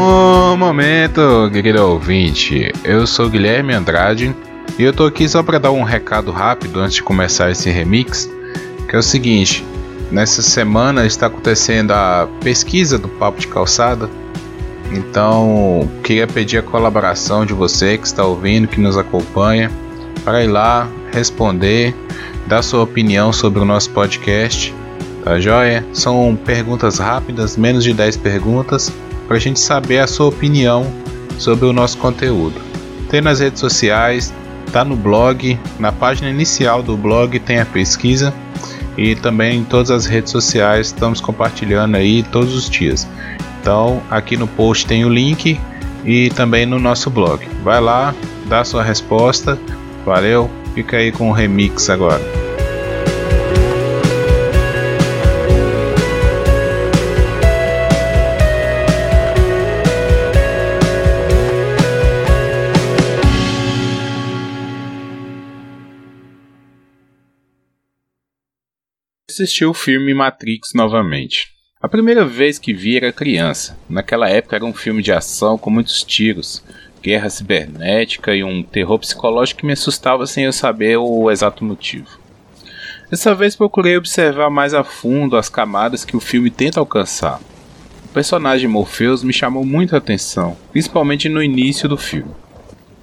Bom momento, querido ouvinte. Eu sou Guilherme Andrade e eu tô aqui só para dar um recado rápido antes de começar esse remix, que é o seguinte: nessa semana está acontecendo a pesquisa do Papo de Calçada. Então, queria pedir a colaboração de você que está ouvindo, que nos acompanha, para ir lá responder, dar sua opinião sobre o nosso podcast. Tá joia? São perguntas rápidas, menos de 10 perguntas para a gente saber a sua opinião sobre o nosso conteúdo. Tem nas redes sociais, tá no blog, na página inicial do blog tem a pesquisa e também em todas as redes sociais estamos compartilhando aí todos os dias. Então aqui no post tem o link e também no nosso blog. Vai lá, dá sua resposta. Valeu, fica aí com o remix agora. Assisti o filme Matrix novamente. A primeira vez que vi era criança. Naquela época era um filme de ação com muitos tiros, guerra cibernética e um terror psicológico que me assustava sem eu saber o exato motivo. Dessa vez procurei observar mais a fundo as camadas que o filme tenta alcançar. O personagem Morpheus me chamou muito a atenção, principalmente no início do filme.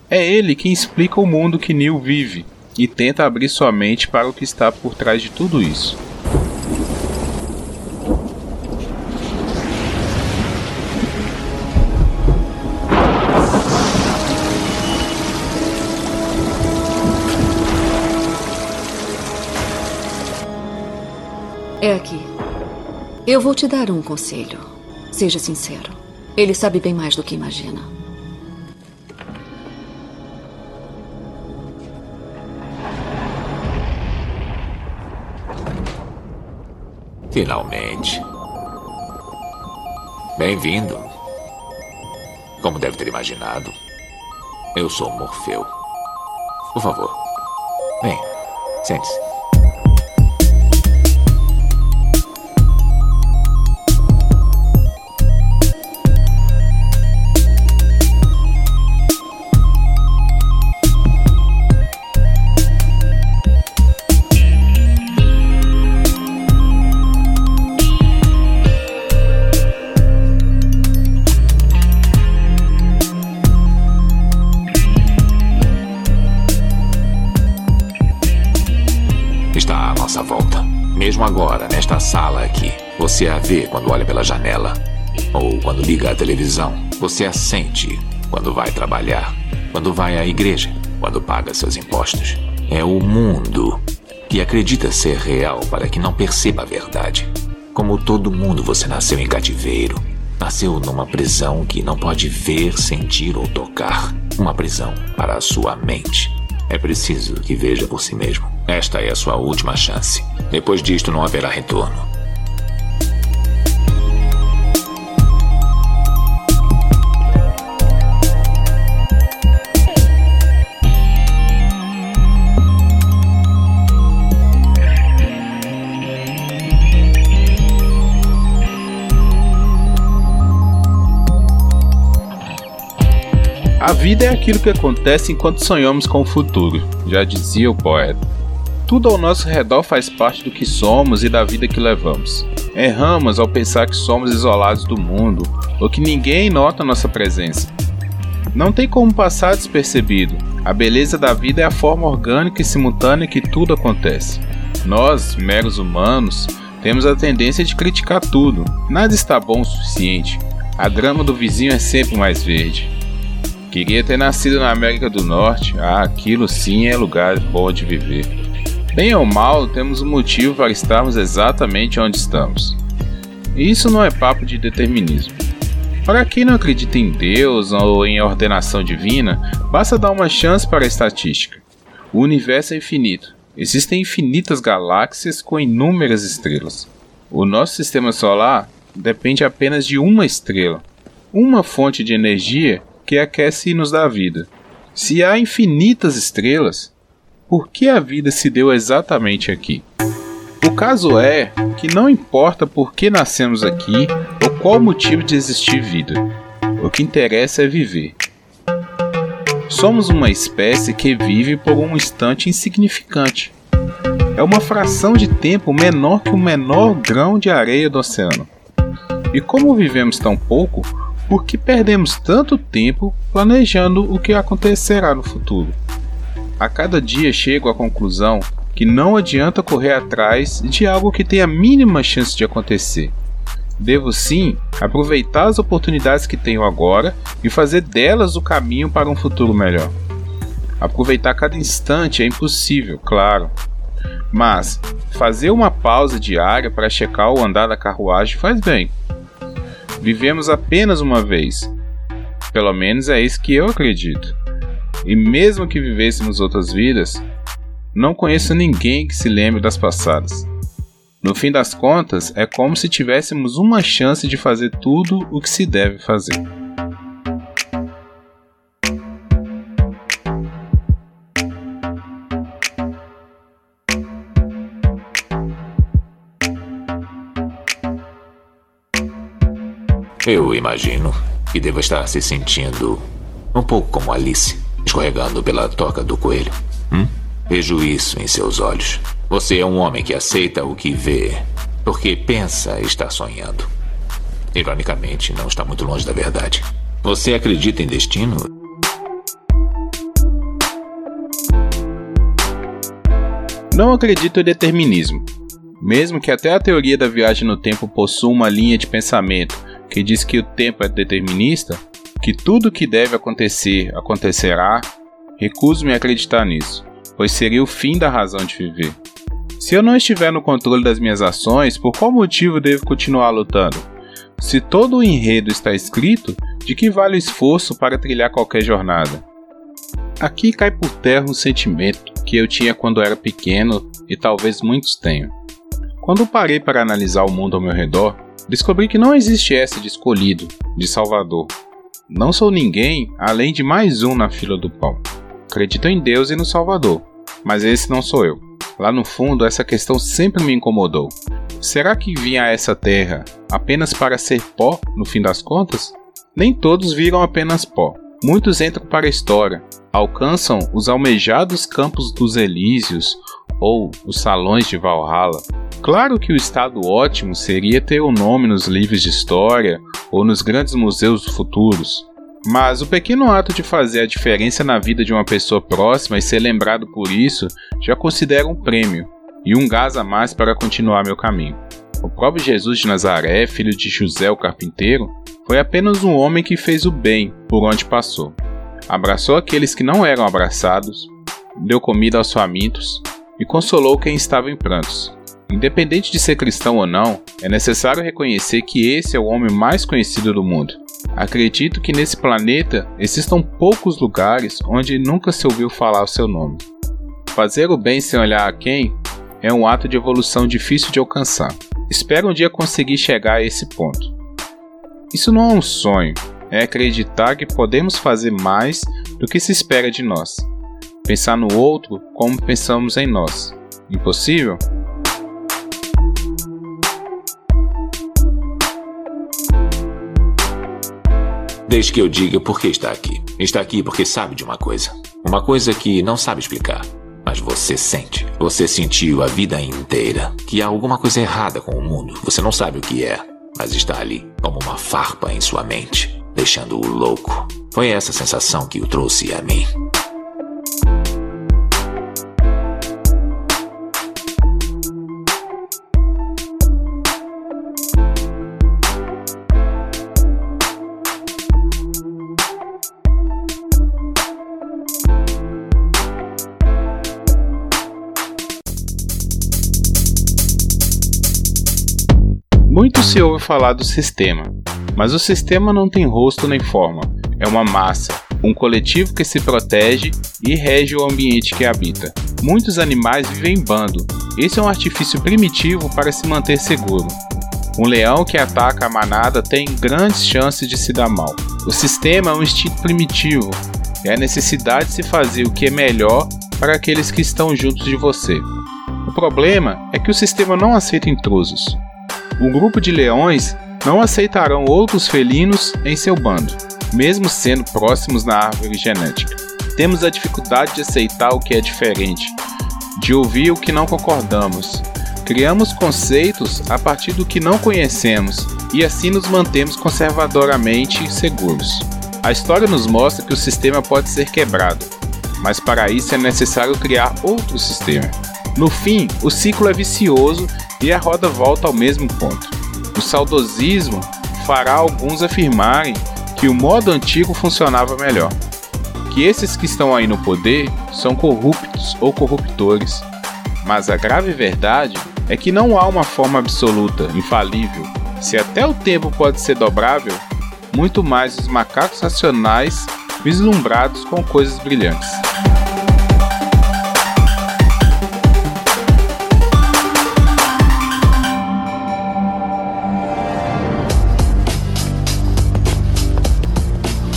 É ele quem explica o mundo que Neo vive e tenta abrir sua mente para o que está por trás de tudo isso. Eu vou te dar um conselho. Seja sincero. Ele sabe bem mais do que imagina. Finalmente. Bem-vindo. Como deve ter imaginado, eu sou Morfeu. Por favor, venha, sente-se. Você a vê quando olha pela janela. Ou quando liga a televisão. Você a sente quando vai trabalhar. Quando vai à igreja. Quando paga seus impostos. É o mundo que acredita ser real para que não perceba a verdade. Como todo mundo, você nasceu em cativeiro. Nasceu numa prisão que não pode ver, sentir ou tocar. Uma prisão para a sua mente. É preciso que veja por si mesmo. Esta é a sua última chance. Depois disto não haverá retorno. Vida é aquilo que acontece enquanto sonhamos com o futuro, já dizia o poeta. Tudo ao nosso redor faz parte do que somos e da vida que levamos. Erramos ao pensar que somos isolados do mundo ou que ninguém nota nossa presença. Não tem como passar despercebido. A beleza da vida é a forma orgânica e simultânea que tudo acontece. Nós, meros humanos, temos a tendência de criticar tudo. Nada está bom o suficiente. A grama do vizinho é sempre mais verde. Queria ter nascido na América do Norte. Ah, aquilo sim é lugar bom de viver. Bem ou mal, temos um motivo para estarmos exatamente onde estamos. E isso não é papo de determinismo. Para quem não acredita em Deus ou em ordenação divina, basta dar uma chance para a estatística. O universo é infinito. Existem infinitas galáxias com inúmeras estrelas. O nosso sistema solar depende apenas de uma estrela, uma fonte de energia que aquece e nos dá vida. Se há infinitas estrelas, por que a vida se deu exatamente aqui? O caso é que não importa por que nascemos aqui ou qual o motivo de existir vida. O que interessa é viver. Somos uma espécie que vive por um instante insignificante. É uma fração de tempo menor que o menor grão de areia do oceano. E como vivemos tão pouco, por que perdemos tanto tempo planejando o que acontecerá no futuro? A cada dia chego à conclusão que não adianta correr atrás de algo que tem a mínima chance de acontecer. Devo sim aproveitar as oportunidades que tenho agora e fazer delas o caminho para um futuro melhor. Aproveitar cada instante é impossível, claro, mas fazer uma pausa diária para checar o andar da carruagem faz bem. Vivemos apenas uma vez. Pelo menos é isso que eu acredito. E mesmo que vivêssemos outras vidas, não conheço ninguém que se lembre das passadas. No fim das contas, é como se tivéssemos uma chance de fazer tudo o que se deve fazer. Eu imagino que deva estar se sentindo um pouco como Alice, escorregando pela toca do coelho. Hum? Vejo isso em seus olhos. Você é um homem que aceita o que vê, porque pensa estar sonhando. Ironicamente, não está muito longe da verdade. Você acredita em destino? Não acredito em determinismo. Mesmo que até a teoria da viagem no tempo possua uma linha de pensamento que diz que o tempo é determinista, que tudo que deve acontecer acontecerá, recuso-me a acreditar nisso, pois seria o fim da razão de viver. Se eu não estiver no controle das minhas ações, por qual motivo devo continuar lutando? Se todo o enredo está escrito, de que vale o esforço para trilhar qualquer jornada? Aqui cai por terra um sentimento que eu tinha quando era pequeno e talvez muitos tenham. Quando parei para analisar o mundo ao meu redor, descobri que não existe essa de escolhido, de salvador. Não sou ninguém além de mais um na fila do pão. Acredito em Deus e no Salvador, mas esse não sou eu. Lá no fundo, essa questão sempre me incomodou. Será que vim a essa terra apenas para ser pó, no fim das contas? Nem todos viram apenas pó. Muitos entram para a história, alcançam os almejados campos dos Elísios ou os salões de Valhalla. Claro que o estado ótimo seria ter o nome nos livros de história ou nos grandes museus futuros, mas o pequeno ato de fazer a diferença na vida de uma pessoa próxima e ser lembrado por isso já considero um prêmio e um gás a mais para continuar meu caminho. O próprio Jesus de Nazaré, filho de José o carpinteiro, foi apenas um homem que fez o bem por onde passou. Abraçou aqueles que não eram abraçados, deu comida aos famintos e consolou quem estava em prantos. Independente de ser cristão ou não, é necessário reconhecer que esse é o homem mais conhecido do mundo. Acredito que nesse planeta existam poucos lugares onde nunca se ouviu falar o seu nome. Fazer o bem sem olhar a quem é um ato de evolução difícil de alcançar. Espero um dia conseguir chegar a esse ponto. Isso não é um sonho, é acreditar que podemos fazer mais do que se espera de nós. Pensar no outro como pensamos em nós. Impossível? Desde que eu diga por que está aqui. Está aqui porque sabe de uma coisa. Uma coisa que não sabe explicar. Mas você sente. Você sentiu a vida inteira que há alguma coisa errada com o mundo. Você não sabe o que é, mas está ali, como uma farpa em sua mente, deixando-o louco. Foi essa sensação que o trouxe a mim. Muito se ouve falar do sistema, mas o sistema não tem rosto nem forma. É uma massa, um coletivo que se protege e rege o ambiente que habita. Muitos animais vivem em bando. Esse é um artifício primitivo para se manter seguro. Um leão que ataca a manada tem grandes chances de se dar mal. O sistema é um instinto primitivo. É a necessidade de se fazer o que é melhor para aqueles que estão juntos de você. O problema é que o sistema não aceita intrusos um grupo de leões não aceitarão outros felinos em seu bando. mesmo sendo próximos na árvore genética. Temos a dificuldade de aceitar o que é diferente, de ouvir o que não concordamos. Criamos conceitos a partir do que não conhecemos e assim nos mantemos conservadoramente seguros. A história nos mostra que o sistema pode ser quebrado, mas para isso é necessário criar outro sistema. No fim, o ciclo é vicioso e a roda volta ao mesmo ponto. O saudosismo fará alguns afirmarem que o modo antigo funcionava melhor. Que esses que estão aí no poder são corruptos ou corruptores. Mas a grave verdade é que não há uma forma absoluta, infalível. Se até o tempo pode ser dobrável, muito mais os macacos racionais vislumbrados com coisas brilhantes.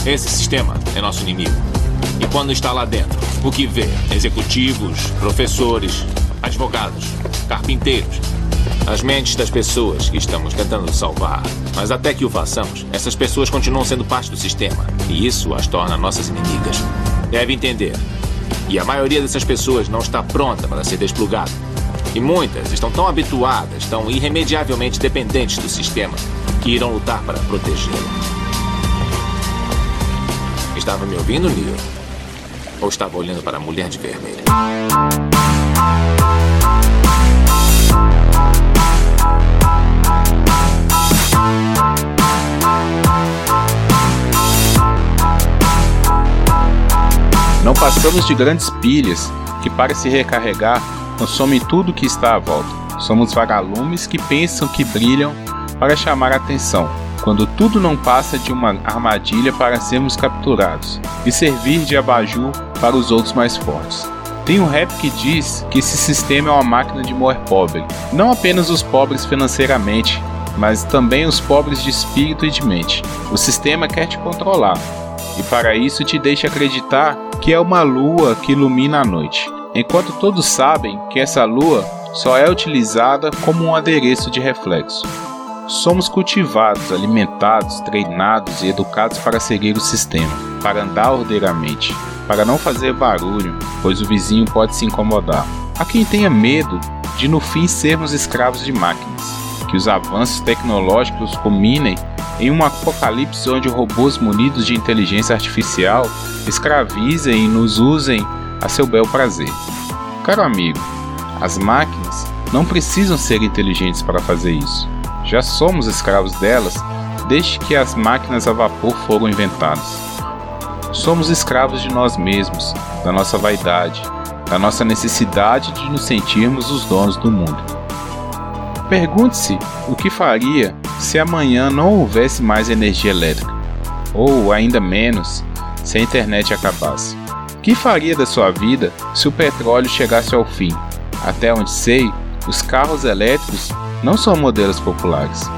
Esse sistema é nosso inimigo. E quando está lá dentro, o que vê? Executivos, professores, advogados, carpinteiros. As mentes das pessoas que estamos tentando salvar. Mas até que o façamos, essas pessoas continuam sendo parte do sistema. E isso as torna nossas inimigas. Deve entender. E a maioria dessas pessoas não está pronta para ser desplugada. E muitas estão tão habituadas, tão irremediavelmente dependentes do sistema, que irão lutar para protegê-lo. Estava me ouvindo, Neil? Ou estava olhando para a mulher de vermelho? Não passamos de grandes pilhas que, para se recarregar, consomem tudo que está à volta. Somos vagalumes que pensam que brilham para chamar a atenção, quando tudo não passa de uma armadilha para sermos capturados e servir de abajur para os outros mais fortes. Tem um rap que diz que esse sistema é uma máquina de moer pobre, não apenas os pobres financeiramente, mas também os pobres de espírito e de mente. O sistema quer te controlar, e para isso te deixa acreditar que é uma lua que ilumina a noite, enquanto todos sabem que essa lua só é utilizada como um adereço de reflexo. Somos cultivados, alimentados, treinados e educados para seguir o sistema, para andar ordeiramente, para não fazer barulho, pois o vizinho pode se incomodar. Há quem tenha medo de no fim sermos escravos de máquinas, que os avanços tecnológicos culminem em um apocalipse onde robôs munidos de inteligência artificial escravizem e nos usem a seu bel prazer. Caro amigo, as máquinas não precisam ser inteligentes para fazer isso. Já somos escravos delas desde que as máquinas a vapor foram inventadas. Somos escravos de nós mesmos, da nossa vaidade, da nossa necessidade de nos sentirmos os donos do mundo. Pergunte-se o que faria se amanhã não houvesse mais energia elétrica, ou ainda menos, se a internet acabasse. O que faria da sua vida se o petróleo chegasse ao fim? Até onde sei, os carros elétricos não são modelos populares.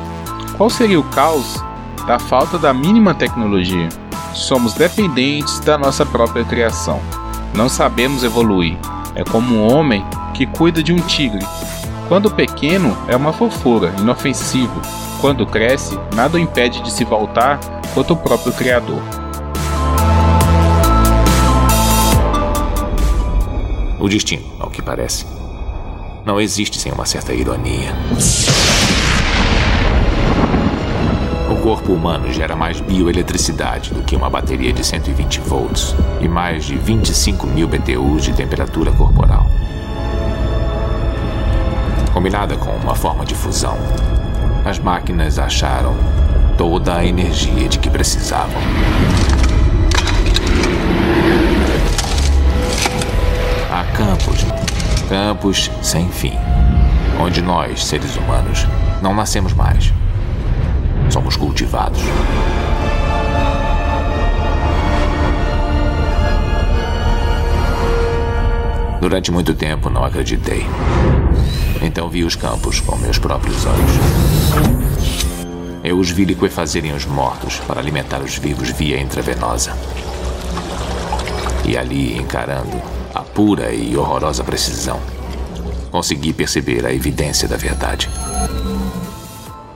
Qual seria o caos da falta da mínima tecnologia? Somos dependentes da nossa própria criação. Não sabemos evoluir. É como um homem que cuida de um tigre. Quando pequeno, é uma fofura, inofensivo. Quando cresce, nada o impede de se voltar contra o próprio Criador. O destino, ao que parece não existe sem uma certa ironia. O corpo humano gera mais bioeletricidade do que uma bateria de 120 volts e mais de 25 mil BTUs de temperatura corporal. Combinada com uma forma de fusão, as máquinas acharam toda a energia de que precisavam. Há campos campos sem fim, onde nós, seres humanos, não nascemos mais. Somos cultivados. Durante muito tempo não acreditei. Então vi os campos com meus próprios olhos. Eu os vi liquefazerem os mortos para alimentar os vivos via intravenosa. E ali, encarando, a pura e horrorosa precisão. Consegui perceber a evidência da verdade.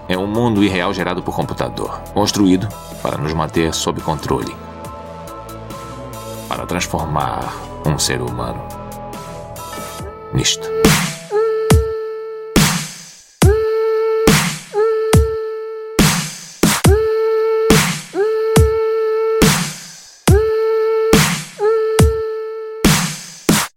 é um mundo irreal gerado por computador, construído para nos manter sob controle, para transformar um ser humano nisto.